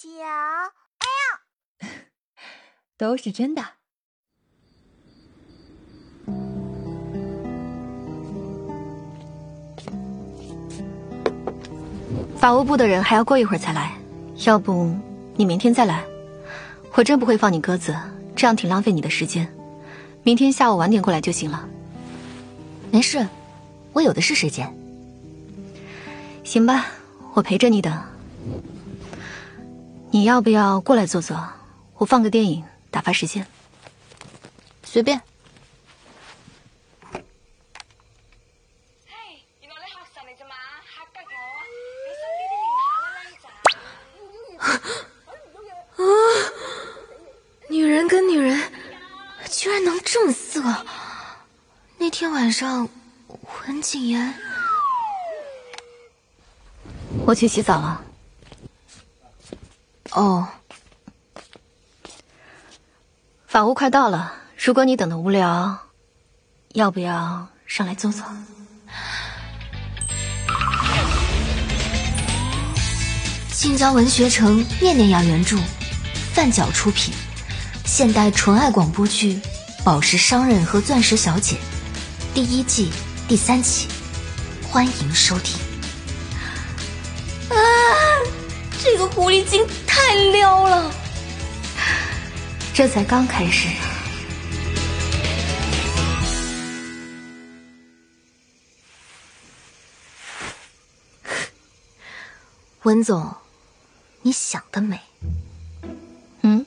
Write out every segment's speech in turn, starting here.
假，哎呀，都是真的。法务部的人还要过一会儿才来，要不你明天再来？我真不会放你鸽子，这样挺浪费你的时间。明天下午晚点过来就行了。没事，我有的是时间。行吧，我陪着你等。你要不要过来坐坐？我放个电影打发时间。随便。啊！女人跟女人居然能这么色！那天晚上，文景言，我去洗澡了。哦，法务快到了。如果你等的无聊，要不要上来坐坐？晋江文学城念念呀原著，范角出品，现代纯爱广播剧《宝石商人和钻石小姐》第一季第三期，欢迎收听。个狐狸精太撩了，这才刚开始。文总。你想得美，嗯，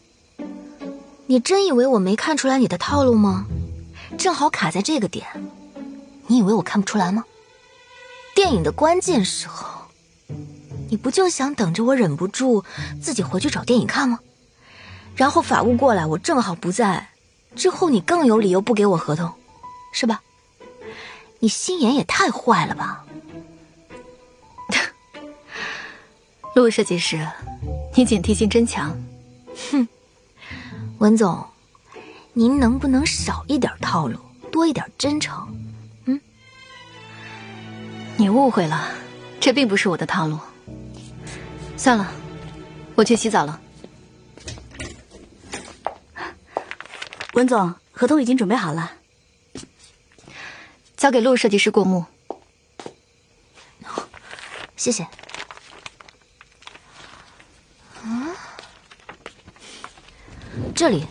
你真以为我没看出来你的套路吗？正好卡在这个点，你以为我看不出来吗？电影的关键时候，你不就想等着我忍不住自己回去找电影看吗？然后法务过来，我正好不在，之后你更有理由不给我合同，是吧？你心眼也太坏了吧！陆设计师，你警惕性真强。哼，文总，您能不能少一点套路，多一点真诚？嗯，你误会了，这并不是我的套路。算了，我去洗澡了。文总，合同已经准备好了，交给陆设计师过目。谢谢。这里，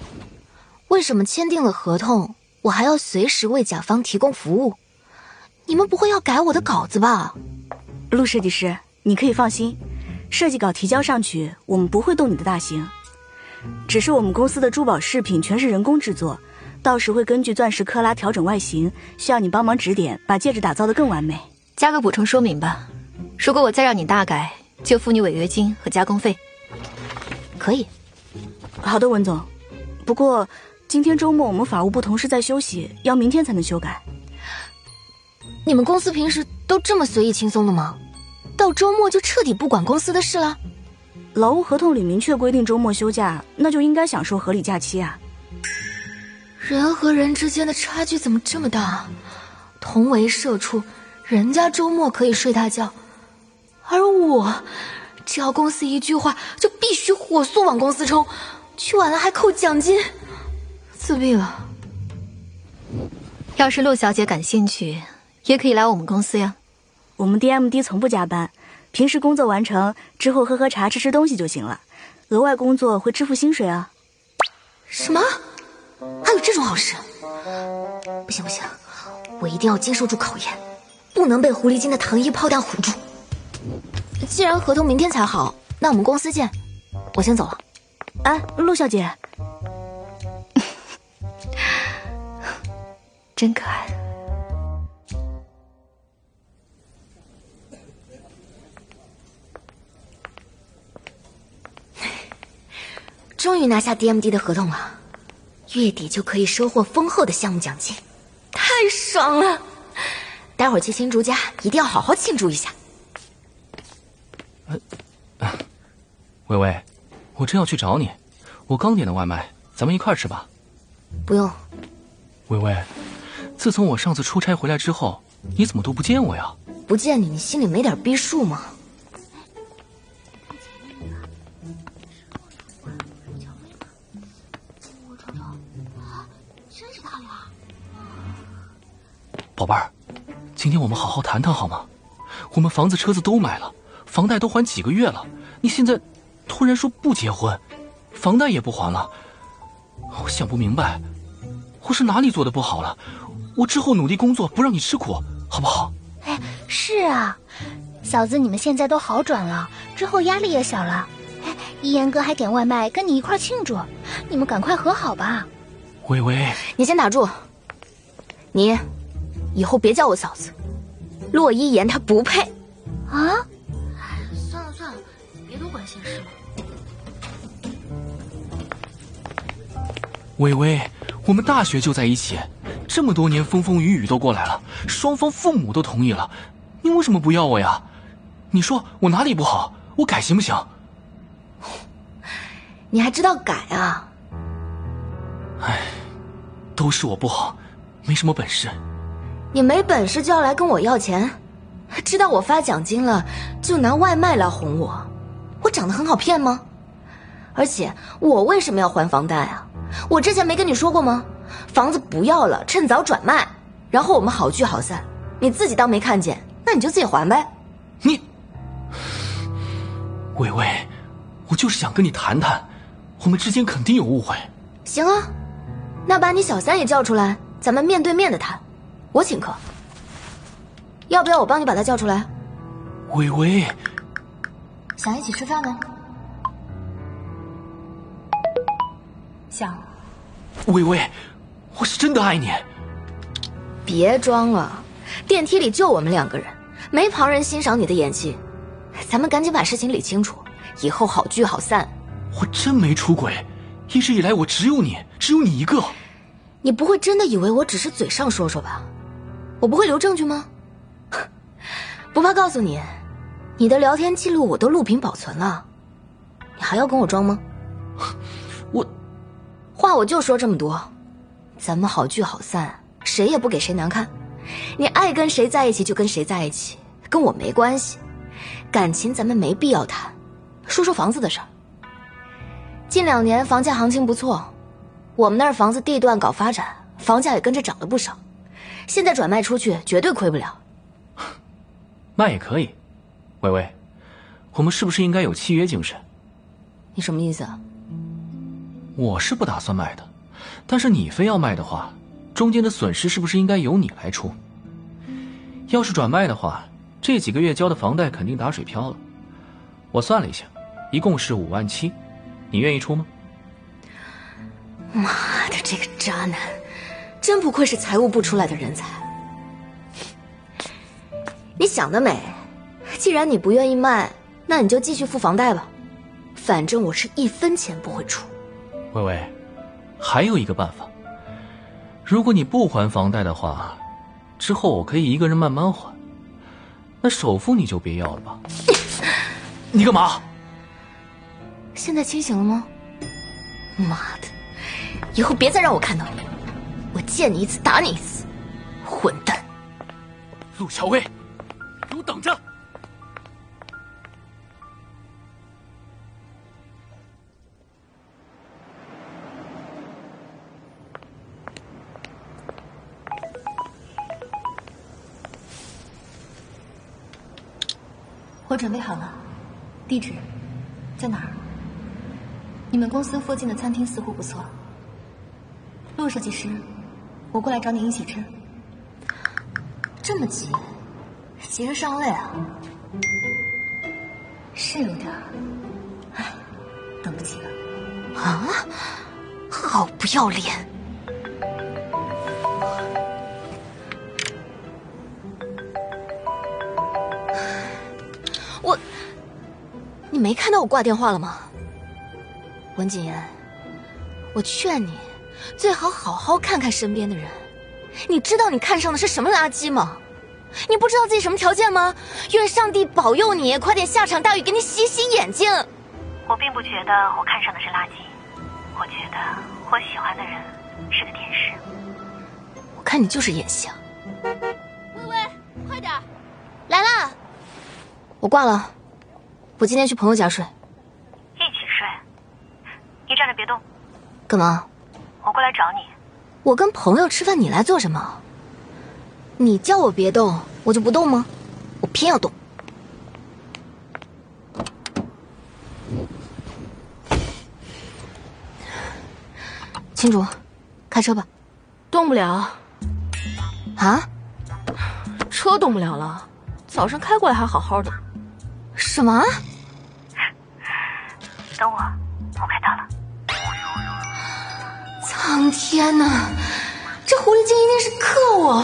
为什么签订了合同，我还要随时为甲方提供服务？你们不会要改我的稿子吧？陆设计师，你可以放心，设计稿提交上去，我们不会动你的大刑。只是我们公司的珠宝饰品全是人工制作，到时会根据钻石克拉调整外形，需要你帮忙指点，把戒指打造的更完美。加个补充说明吧，如果我再让你大改，就付你违约金和加工费。可以。好的，文总。不过，今天周末我们法务部同事在休息，要明天才能修改。你们公司平时都这么随意轻松的吗？到周末就彻底不管公司的事了？劳务合同里明确规定周末休假，那就应该享受合理假期啊。人和人之间的差距怎么这么大？同为社畜，人家周末可以睡大觉，而我，只要公司一句话，就必须火速往公司冲。去晚了还扣奖金，自闭了。要是陆小姐感兴趣，也可以来我们公司呀。我们 DMD 从不加班，平时工作完成之后喝喝茶、吃吃东西就行了。额外工作会支付薪水啊。什么？还有这种好事？不行不行，我一定要经受住考验，不能被狐狸精的糖衣炮弹唬住。既然合同明天才好，那我们公司见。我先走了。哎，陆小姐，真可爱。终于拿下 DMD 的合同了，月底就可以收获丰厚的项目奖金，太爽了！待会儿去新竹家一定要好好庆祝一下。微微。我正要去找你，我刚点的外卖，咱们一块吃吧。不用。微微，自从我上次出差回来之后，你怎么都不见我呀？不见你，你心里没点逼数吗？宝贝儿，今天我们好好谈谈好吗？我们房子、车子都买了，房贷都还几个月了，你现在突然说不结婚，房贷也不还了，我想不明白，我是哪里做的不好了？我之后努力工作，不让你吃苦，好不好？哎，是啊，嫂子，你们现在都好转了，之后压力也小了。哎，一言哥还点外卖跟你一块庆祝，你们赶快和好吧。微微，你先打住。你以后别叫我嫂子，洛一言他不配。啊？算了算了，别多管闲事了。微微，我们大学就在一起，这么多年风风雨雨都过来了，双方父母都同意了，你为什么不要我呀？你说我哪里不好？我改行不行？你还知道改啊？唉，都是我不好，没什么本事。你没本事就要来跟我要钱，知道我发奖金了就拿外卖来哄我，我长得很好骗吗？而且我为什么要还房贷啊？我之前没跟你说过吗？房子不要了，趁早转卖，然后我们好聚好散。你自己当没看见，那你就自己还呗。你，微微，我就是想跟你谈谈，我们之间肯定有误会。行啊，那把你小三也叫出来，咱们面对面的谈，我请客。要不要我帮你把他叫出来？微微，想一起吃饭吗？想。微微，我是真的爱你。别装了，电梯里就我们两个人，没旁人欣赏你的演技。咱们赶紧把事情理清楚，以后好聚好散。我真没出轨，一直以来我只有你，只有你一个。你不会真的以为我只是嘴上说说吧？我不会留证据吗？不怕告诉你，你的聊天记录我都录屏保存了。你还要跟我装吗？我。话我就说这么多，咱们好聚好散，谁也不给谁难看。你爱跟谁在一起就跟谁在一起，跟我没关系。感情咱们没必要谈，说说房子的事儿。近两年房价行情不错，我们那儿房子地段搞发展，房价也跟着涨了不少。现在转卖出去绝对亏不了。卖也可以，微微，我们是不是应该有契约精神？你什么意思啊？我是不打算卖的，但是你非要卖的话，中间的损失是不是应该由你来出？要是转卖的话，这几个月交的房贷肯定打水漂了。我算了一下，一共是五万七，你愿意出吗？妈的，这个渣男，真不愧是财务部出来的人才。你想得美！既然你不愿意卖，那你就继续付房贷吧，反正我是一分钱不会出。微微，还有一个办法。如果你不还房贷的话，之后我可以一个人慢慢还。那首付你就别要了吧。你干嘛？现在清醒了吗？妈的，以后别再让我看到你，我见你一次打你一次，混蛋！陆小薇，给我等着！我准备好了，地址在哪儿？你们公司附近的餐厅似乎不错。陆设计师，我过来找你一起吃。这么急，急着上位啊？是有点，唉，等不及了。啊！好不要脸！我，你没看到我挂电话了吗，文景言？我劝你，最好好好看看身边的人。你知道你看上的是什么垃圾吗？你不知道自己什么条件吗？愿上帝保佑你，快点下场大雨给你洗洗眼睛。我并不觉得我看上的是垃圾，我觉得我喜欢的人是个天使。我看你就是演戏啊！微微，快点，来啦！我挂了。我今天去朋友家睡，一起睡。你站着别动。干嘛？找你。我跟朋友吃饭，你来做什么？你叫我别动，我就不动吗？我偏要动。青竹，开车吧。动不了。啊？车动不了了。早上开过来还好好的。什么？等我，苍天呐，这狐狸精一定是克我，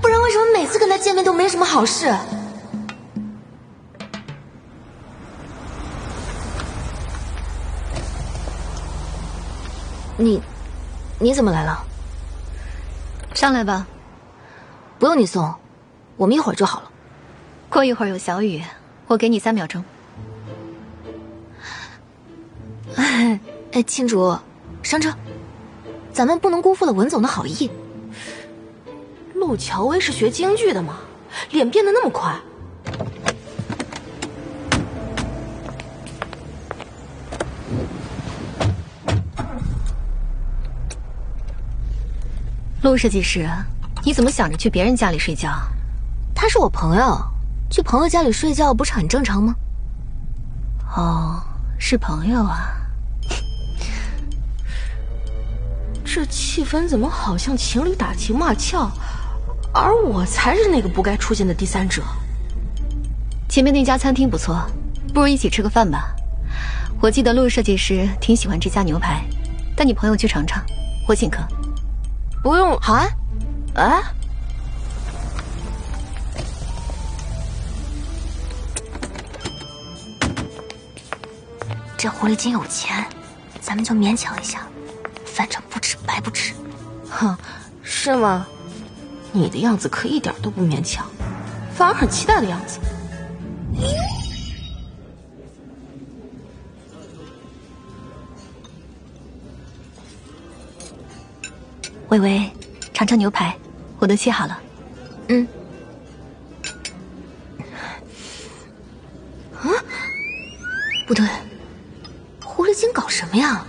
不然为什么每次跟他见面都没什么好事？你，你怎么来了？上来吧，不用你送，我们一会儿就好了。过一会儿有小雨，我给你三秒钟。哎，青竹，上车，咱们不能辜负了文总的好意。陆乔薇是学京剧的吗？脸变得那么快？陆设计师，你怎么想着去别人家里睡觉？他是我朋友，去朋友家里睡觉不是很正常吗？哦，是朋友啊。这气氛怎么好像情侣打情骂俏，而我才是那个不该出现的第三者？前面那家餐厅不错，不如一起吃个饭吧。我记得陆设计师挺喜欢这家牛排，带你朋友去尝尝，我请客。不用，好啊。啊，这狐狸精有钱，咱们就勉强一下，反正不吃白不吃。哼，是吗？你的样子可一点都不勉强，反而很期待的样子。微微，尝尝牛排，我都切好了。嗯。啊？不对，狐狸精搞什么呀？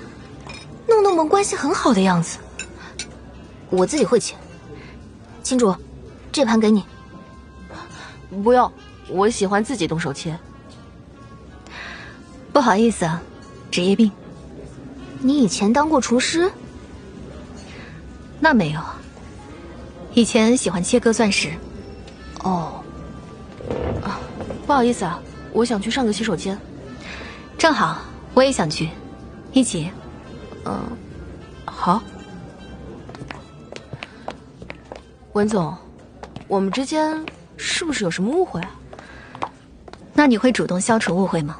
我们关系很好的样子。我自己会切。青主，这盘给你。不用，我喜欢自己动手切。不好意思啊，职业病。你以前当过厨师？那没有。以前喜欢切割钻石。哦。啊，不好意思啊，我想去上个洗手间。正好，我也想去，一起。嗯，好。文总，我们之间是不是有什么误会啊？那你会主动消除误会吗？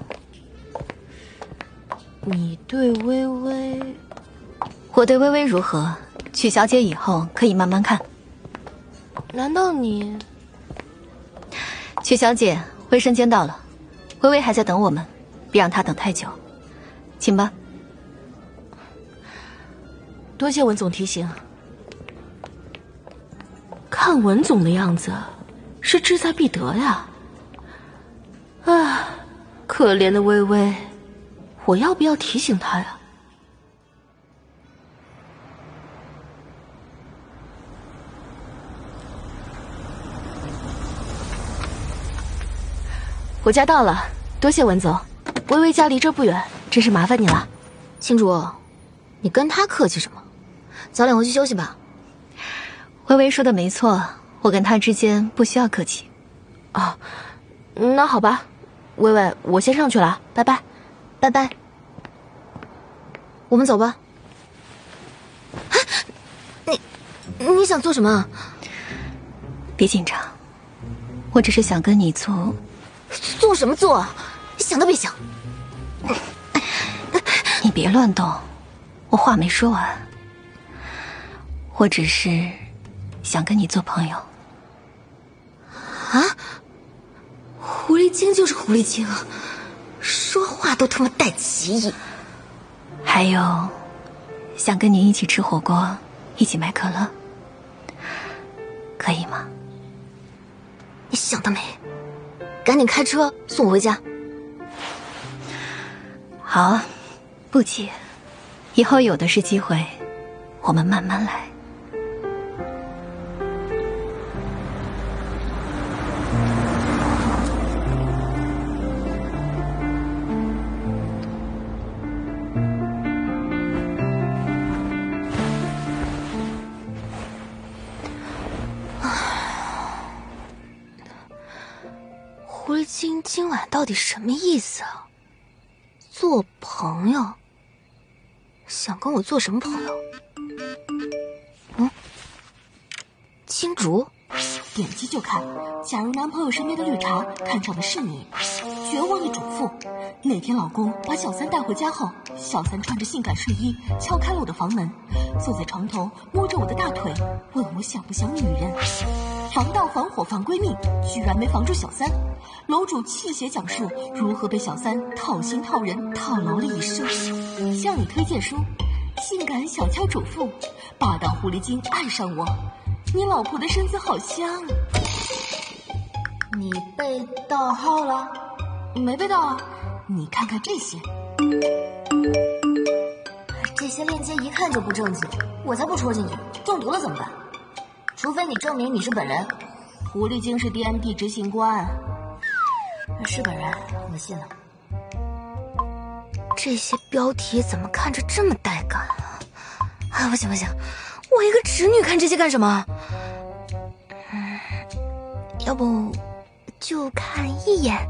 你对微微，我对微微如何？曲小姐以后可以慢慢看。难道你？曲小姐，卫生间到了，微微还在等我们，别让她等太久，请吧。多谢文总提醒。看文总的样子，是志在必得呀。啊，可怜的微微，我要不要提醒他呀？我家到了，多谢文总。微微家离这不远，真是麻烦你了。青竹，你跟他客气什么？早点回去休息吧。微微说的没错，我跟他之间不需要客气。哦，那好吧，微微，我先上去了，拜拜，拜拜。我们走吧。啊，你你想做什么？别紧张，我只是想跟你做。做什么做？想都别想！你别乱动，我话没说完。我只是想跟你做朋友。啊？狐狸精就是狐狸精，说话都他妈带歧义。还有，想跟你一起吃火锅，一起买可乐，可以吗？你想得美！赶紧开车送我回家。好，不急，以后有的是机会，我们慢慢来。到底什么意思啊？做朋友？想跟我做什么朋友？嗯，青竹，点击就看。假如男朋友身边的绿茶看上的是你，绝望的嘱咐：那天老公把小三带回家后，小三穿着性感睡衣敲开了我的房门，坐在床头摸着我的大腿，问我想不想女人。防盗防火防闺蜜，居然没防住小三。楼主泣血讲述如何被小三套心套人套牢了一生。向你推荐书：性感小俏主妇，霸道狐狸精爱上我。你老婆的身子好香。你被盗号了？没被盗啊。你看看这些，这些链接一看就不正经，我才不戳进去，中毒了怎么办？除非你证明你是本人。狐狸精是 DMD 执行官，是本人，我信了。这些标题怎么看着这么带感啊？啊，不行不行，我一个侄女看这些干什么？嗯，要不就看一眼。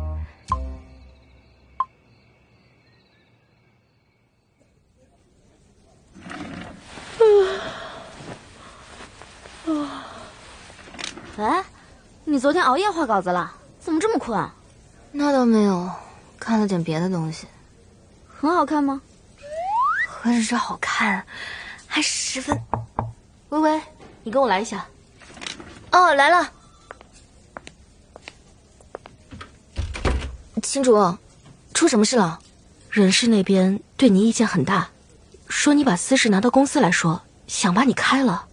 哎，你昨天熬夜画稿子了？怎么这么困？啊那倒没有，看了点别的东西。很好看吗？何止是好看，还十分……微微，你跟我来一下。哦，来了。青竹，出什么事了？人事那边对你意见很大，说你把私事拿到公司来说，想把你开了。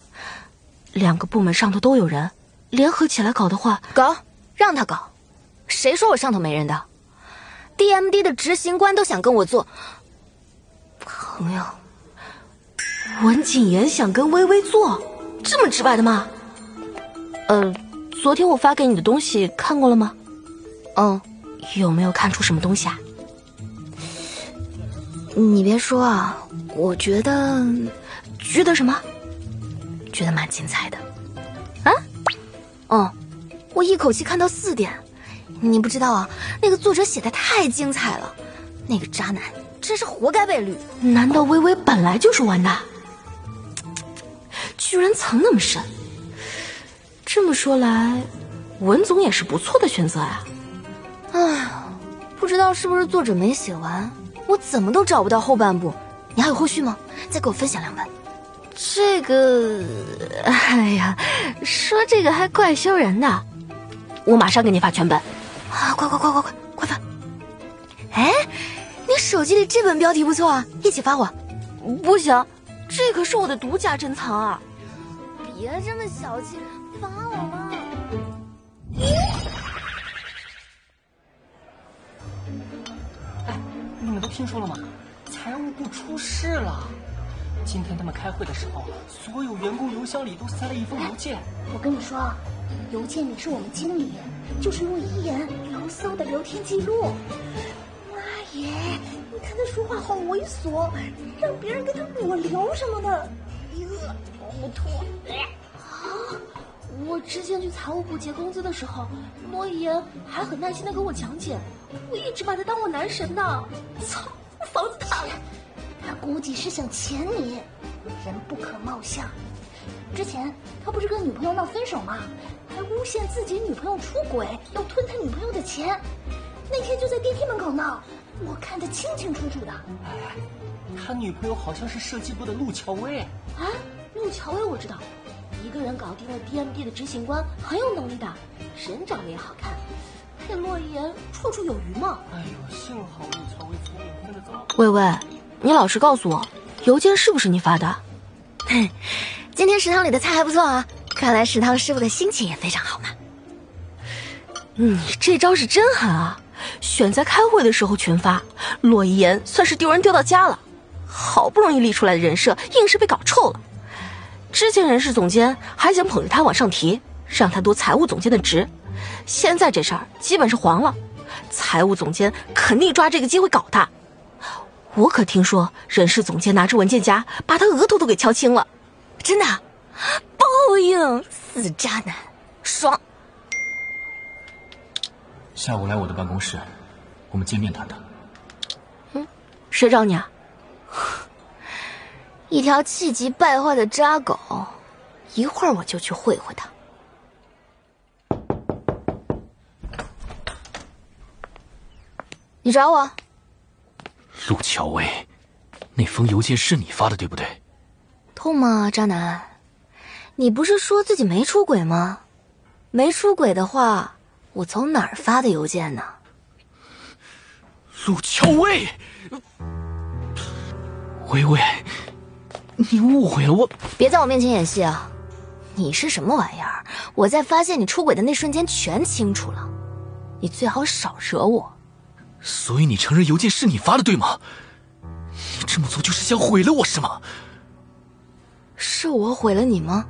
两个部门上头都有人。联合起来搞的话，搞，让他搞。谁说我上头没人的？DMD 的执行官都想跟我做朋友。文景言想跟微微做，这么直白的吗？呃，昨天我发给你的东西看过了吗？嗯，有没有看出什么东西啊？你别说啊，我觉得，觉得什么？觉得蛮精彩的。哦，我一口气看到四点，你不知道啊？那个作者写的太精彩了，那个渣男真是活该被绿。难道微微本来就是弯的？居然藏那么深。这么说来，文总也是不错的选择呀。唉，不知道是不是作者没写完，我怎么都找不到后半部。你还有后续吗？再给我分享两本。这个，哎呀，说这个还怪羞人的。我马上给你发全本。啊，快快快快快快发！哎，你手机里这本标题不错啊，一起发我。不行，这可是我的独家珍藏啊！别这么小气，发我嘛！哎，你们都听说了吗？财务部出事了。今天他们开会的时候，所有员工邮箱里都塞了一封邮件。我跟你说，邮件里是我们经理，就是陆一言牢骚的聊天记录。妈耶，你看他说话好猥琐，让别人跟他裸聊什么的，呃，好吐。啊！我之前去财务部结工资的时候，莫一言还很耐心的给我讲解，我一直把他当我男神呢。操，房子塌了。他估计是想钱你，人不可貌相。之前他不是跟女朋友闹分手吗？还诬陷自己女朋友出轨，要吞他女朋友的钱。那天就在电梯门口闹，我看得清清楚楚的。哎，他女朋友好像是设计部的陆乔薇。啊，陆乔薇我知道，一个人搞定了 DMD 的执行官，很有能力的，人长得也好看。配洛言绰绰有余嘛。哎呦，幸好陆乔薇聪明，跟得早。微微。你老实告诉我，邮件是不是你发的？嘿，今天食堂里的菜还不错啊，看来食堂师傅的心情也非常好嘛。你这招是真狠啊！选在开会的时候群发，洛一言算是丢人丢到家了。好不容易立出来的人设，硬是被搞臭了。之前人事总监还想捧着他往上提，让他夺财务总监的职，现在这事儿基本是黄了。财务总监肯定抓这个机会搞他。我可听说人事总监拿着文件夹把他额头都给敲青了，真的，报应死渣男，爽！下午来我的办公室，我们见面谈谈。嗯，谁找你啊？一条气急败坏的渣狗，一会儿我就去会会他。你找我？陆乔薇，那封邮件是你发的对不对？痛吗，渣男？你不是说自己没出轨吗？没出轨的话，我从哪儿发的邮件呢？陆乔薇，薇薇。你误会了我，别在我面前演戏啊！你是什么玩意儿？我在发现你出轨的那瞬间全清楚了，你最好少惹我。所以你承认邮件是你发的，对吗？你这么做就是想毁了我，是吗？是我毁了你吗？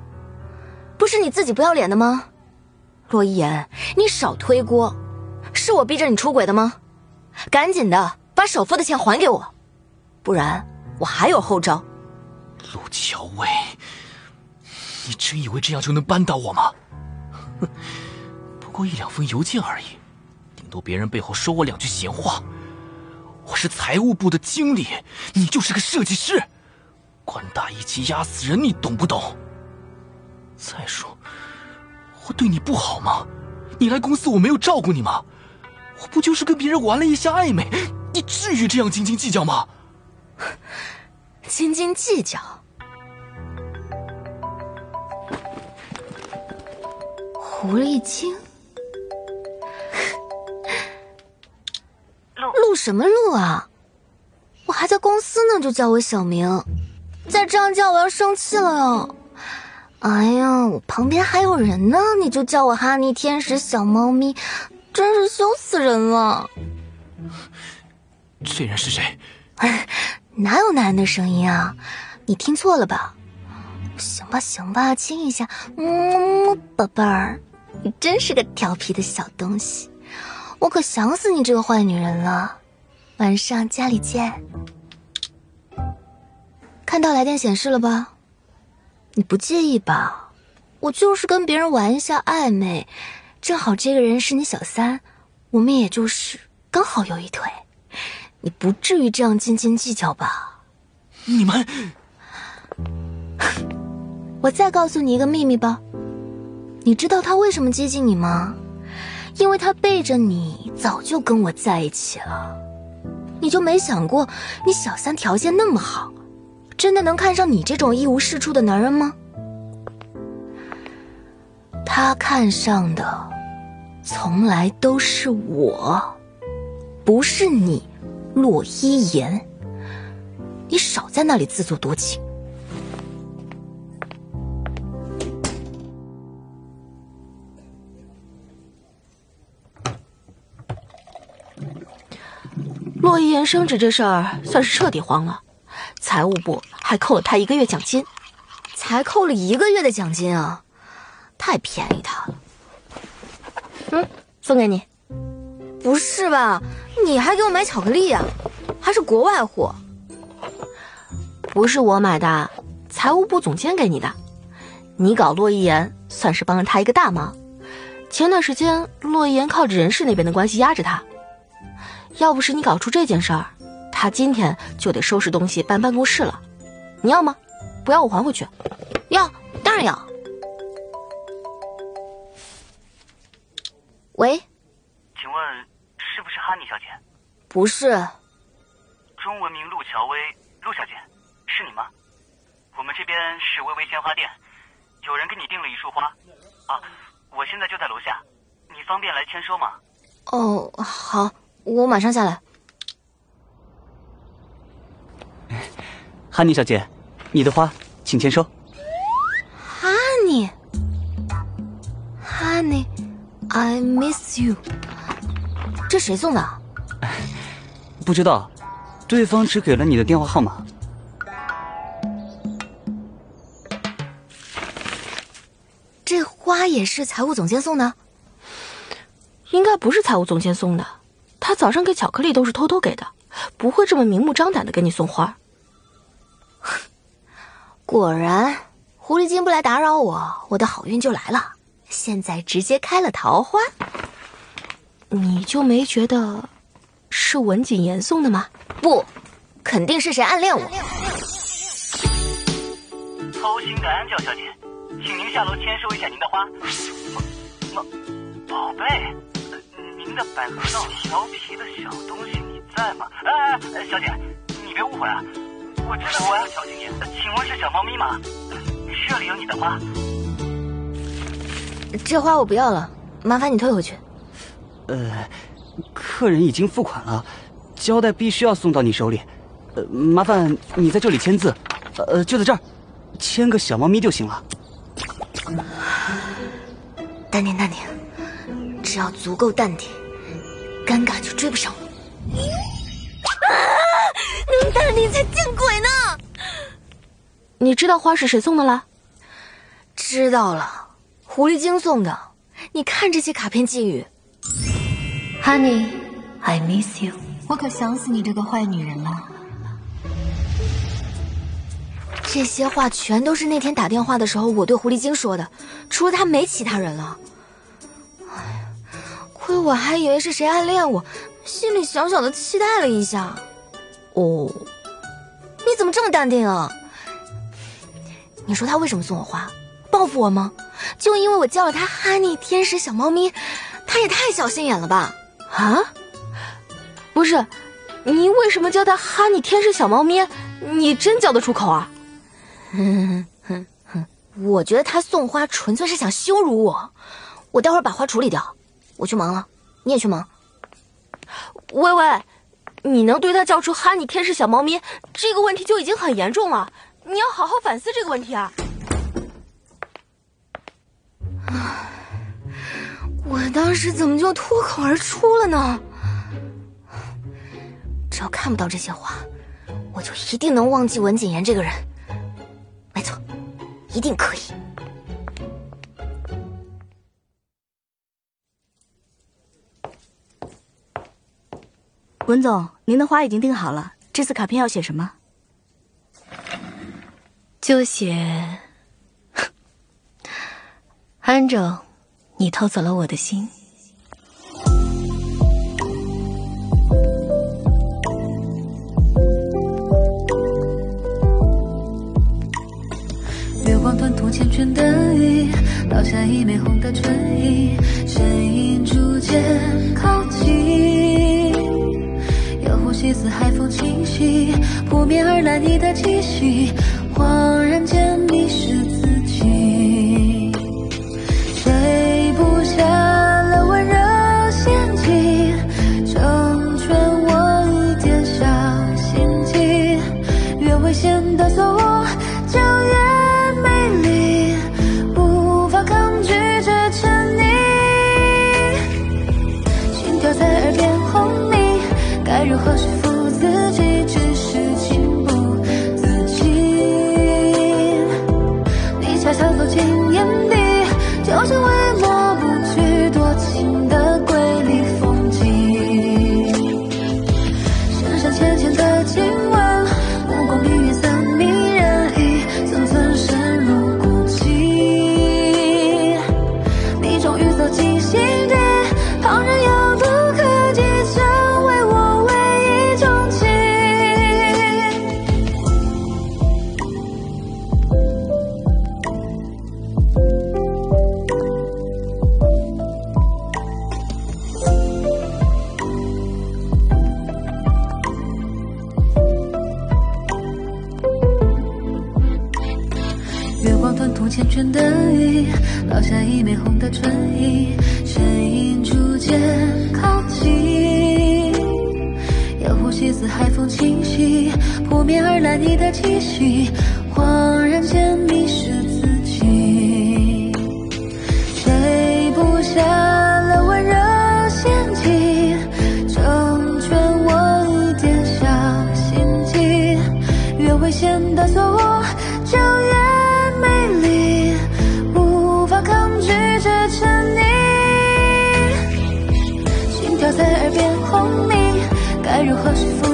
不是你自己不要脸的吗？洛一言，你少推锅，是我逼着你出轨的吗？赶紧的把首付的钱还给我，不然我还有后招。陆乔薇，你真以为这样就能扳倒我吗？哼，不过一两封邮件而已，顶多别人背后说我两句闲话。我是财务部的经理，你就是个设计师，官大一级压死人，你懂不懂？再说，我对你不好吗？你来公司我没有照顾你吗？我不就是跟别人玩了一下暧昧，你至于这样斤斤计较吗？斤斤计较。狐狸精，什么路啊？我还在公司呢，就叫我小名，再这样叫我要生气了哟！哎呀，我旁边还有人呢，你就叫我哈尼天使小猫咪，真是羞死人了！这人是谁？哪有男人的声音啊？你听错了吧？行吧，行吧，亲一下，么嗯，宝贝儿。你真是个调皮的小东西，我可想死你这个坏女人了。晚上家里见。看到来电显示了吧？你不介意吧？我就是跟别人玩一下暧昧，正好这个人是你小三，我们也就是刚好有一腿，你不至于这样斤斤计较吧？你们，我再告诉你一个秘密吧。你知道他为什么接近你吗？因为他背着你早就跟我在一起了。你就没想过，你小三条件那么好，真的能看上你这种一无是处的男人吗？他看上的，从来都是我，不是你，洛一言。你少在那里自作多情。洛一言升职这事儿算是彻底黄了，财务部还扣了他一个月奖金，才扣了一个月的奖金啊，太便宜他了。嗯，送给你。不是吧？你还给我买巧克力呀？还是国外货？不是我买的，财务部总监给你的。你搞洛一言算是帮了他一个大忙。前段时间洛一言靠着人事那边的关系压着他。要不是你搞出这件事儿，他今天就得收拾东西搬办公室了。你要吗？不要我还回去。要，当然要。喂，请问是不是哈尼小姐？不是。中文名陆乔薇，陆小姐，是你吗？我们这边是薇薇鲜花店，有人给你订了一束花。啊，我现在就在楼下，你方便来签收吗？哦，好。我马上下来。哈尼小姐，你的花，请签收。哈尼，哈尼，I miss you。这谁送的？不知道，对方只给了你的电话号码。这花也是财务总监送的？应该不是财务总监送的。他早上给巧克力都是偷偷给的，不会这么明目张胆的给你送花。果然，狐狸精不来打扰我，我的好运就来了。现在直接开了桃花。你就没觉得是文景言送的吗？不，肯定是谁暗恋我。偷心的安教小姐，请您下楼签收一下您的花。宝宝贝，您的百合闹调皮的小东西你在吗？哎哎，小姐，你别误会啊，我真的我要小心眼。请问是小猫咪吗？这里有你的花。这花我不要了，麻烦你退回去。呃，客人已经付款了，胶带必须要送到你手里。呃，麻烦你在这里签字，呃，就在这儿，签个小猫咪就行了。淡定，淡定，只要足够淡定，尴尬就追不上我。啊！能淡定才见鬼呢！你知道花是谁送的了？知道了，狐狸精送的。你看这些卡片寄语，Honey，I miss you。我可想死你这个坏女人了。这些话全都是那天打电话的时候我对狐狸精说的，除了他没其他人了。我还以为是谁暗恋我，心里小小的期待了一下。哦，你怎么这么淡定啊？你说他为什么送我花？报复我吗？就因为我叫了他哈尼天使小猫咪，他也太小心眼了吧？啊？不是，你为什么叫他哈尼天使小猫咪？你真叫得出口啊？哼哼哼！我觉得他送花纯粹是想羞辱我。我待会儿把花处理掉，我去忙了，你也去忙。微微，你能对他叫出哈尼天使小猫咪这个问题就已经很严重了，你要好好反思这个问题啊。我当时怎么就脱口而出了呢？只要看不到这些话，我就一定能忘记文景言这个人。没错，一定可以。文总，您的花已经订好了，这次卡片要写什么？就写。安正，你偷走了我的心。月光吞吐缱绻的雨，落下一枚红的唇印，身影逐渐靠近。似海风侵袭，扑面而来你的气息，恍然春的雨，落下一枚红的唇印，身影逐渐靠近。有呼吸似海风清晰，扑面而来你的气息，恍然间迷失自己。谁布下了温热陷阱，成全我一点小心机，越危险的错。如何说服